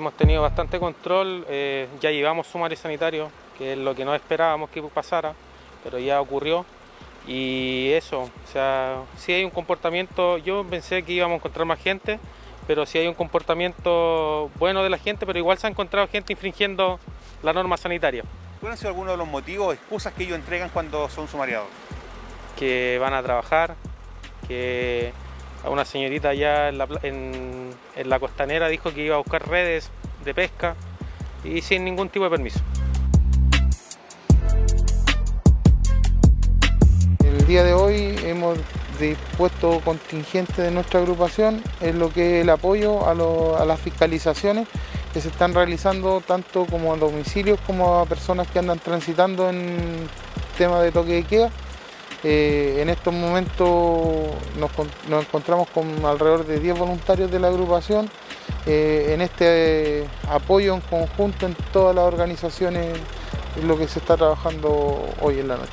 hemos tenido bastante control, eh, ya llevamos sumario sanitario, que es lo que no esperábamos que pasara, pero ya ocurrió. Y eso, o sea, si hay un comportamiento, yo pensé que íbamos a encontrar más gente, pero si hay un comportamiento bueno de la gente, pero igual se ha encontrado gente infringiendo la norma sanitaria. ¿Cuáles han sido algunos de los motivos o excusas que ellos entregan cuando son sumariados? Que van a trabajar, que a una señorita allá en la, costanera dijo que iba a buscar redes de pesca y sin ningún tipo de permiso. El día de hoy hemos dispuesto contingente de nuestra agrupación en lo que es el apoyo a, las fiscalizaciones que se están realizando tanto como a domicilios como a personas que andan transitando en tema de toque de queda. Eh, en estos momentos nos, encontramos con alrededor de 10 voluntarios de la agrupación eh, en este apoyo en conjunto en todas las organizaciones en lo que se está trabajando hoy en la noche.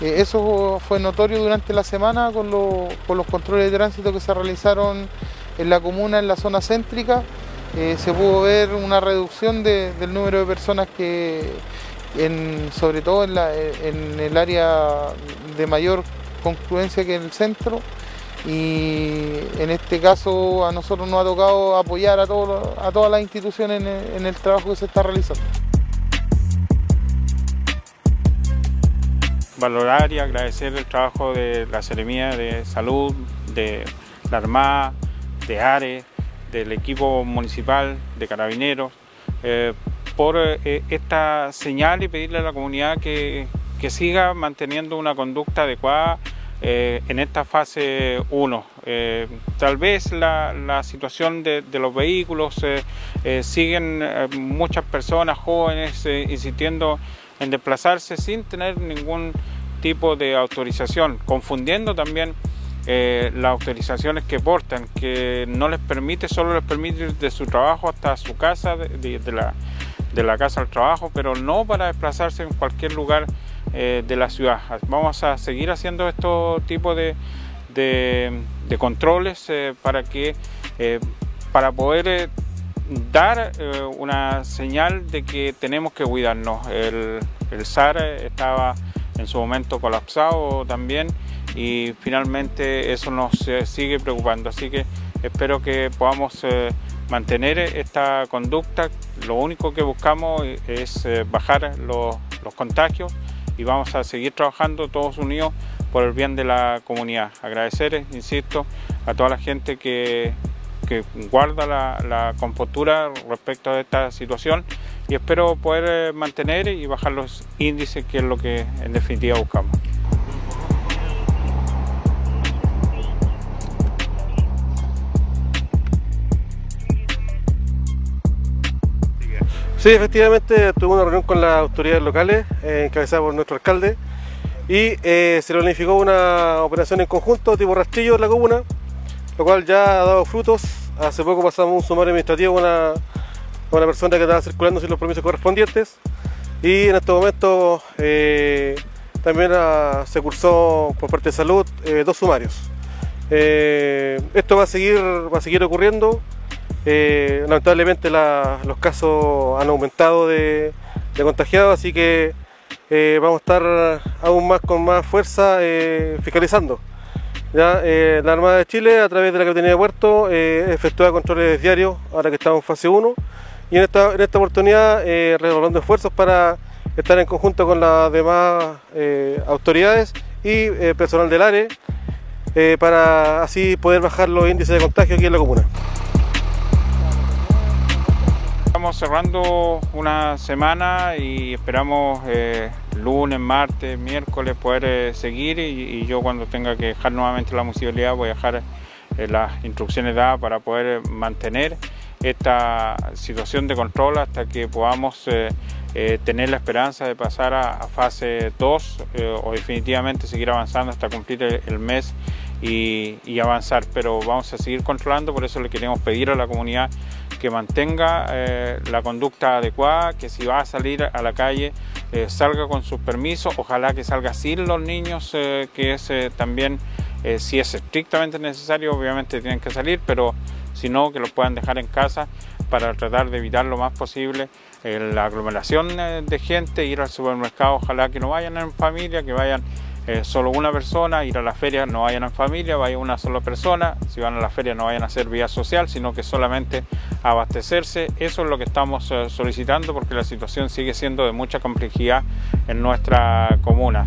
Eh, eso fue notorio durante la semana con, los controles de tránsito que se realizaron en la comuna, en la zona céntrica. Eh, se pudo ver una reducción del número de personas que, sobre todo en, el área de mayor concluencia que el centro, y en este caso a nosotros nos ha tocado apoyar a, a todas las instituciones en el trabajo que se está realizando. valorar y agradecer el trabajo de la Seremía de Salud, de la Armada, de ARE, del equipo municipal, de carabineros, eh, por eh, esta señal y pedirle a la comunidad que, siga manteniendo una conducta adecuada eh, en esta fase 1. tal vez la, situación de, los vehículos, siguen muchas personas jóvenes insistiendo en desplazarse sin tener ningún tipo de autorización, confundiendo también eh, las autorizaciones que portan, que no les permite, solo les permite de su trabajo hasta su casa, de, la, de la, casa al trabajo, pero no para desplazarse en cualquier lugar eh, de la ciudad. Vamos a seguir haciendo estos tipos de, de, controles eh, para que para poder dar eh, una señal de que tenemos que cuidarnos. El, el SAR estaba en su momento colapsado también y finalmente eso nos sigue preocupando. Así que espero que podamos eh, mantener esta conducta. Lo único que buscamos es eh, bajar los, los contagios y vamos a seguir trabajando todos unidos por el bien de la comunidad. Agradecer, insisto, a toda la gente que que guarda la, compostura respecto a esta situación y espero poder eh, mantener y bajar los índices que es lo que en definitiva buscamos. Sí, efectivamente tuve una reunión con las autoridades locales, eh, encabezada por nuestro alcalde, y eh, se planificó una operación en conjunto tipo rastrillo en la comuna, lo cual ya ha dado frutos. Hace poco pasamos un sumario administrativo con una, una persona que estaba circulando sin los permisos correspondientes y en este momento eh, también se cursó por parte de salud eh, dos sumarios. Esto va a seguir, va a seguir ocurriendo. Lamentablemente los casos han aumentado de, contagiados, así que vamos a estar aún más con más fuerza fiscalizando. Eh, la Armada de Chile, a través de la Capitanía de Puerto, eh, efectúa controles diarios, ahora que estamos en fase 1, y en esta, en esta oportunidad eh, redoblando esfuerzos para estar en conjunto con las demás eh, autoridades y personal del área, para así poder bajar los índices de contagio aquí en la comuna. Cerrando una semana y esperamos eh, lunes, martes, miércoles poder eh, seguir y, yo cuando tenga que dejar nuevamente la municipalidad voy a dejar eh, las instrucciones dadas para poder mantener esta situación de control hasta que podamos tener la esperanza de pasar a, fase 2 o definitivamente seguir avanzando hasta cumplir el, mes y, y avanzar. Pero vamos a seguir controlando, por eso le queremos pedir a la comunidad que mantenga eh, la conducta adecuada, que si va a salir a la calle eh, salga con sus permisos, ojalá que salga sin los niños, eh, que es también, si es estrictamente necesario, obviamente tienen que salir, pero si no, que los puedan dejar en casa para tratar de evitar lo más posible la aglomeración de gente, ir al supermercado, ojalá que no vayan en familia, que vayan eh, solo una persona, ir a la feria no vayan en familia, vaya una sola persona, si van a la feria no vayan a hacer vía social, sino que solamente abastecerse, eso es lo que estamos solicitando porque la situación sigue siendo de mucha complejidad en nuestra comuna.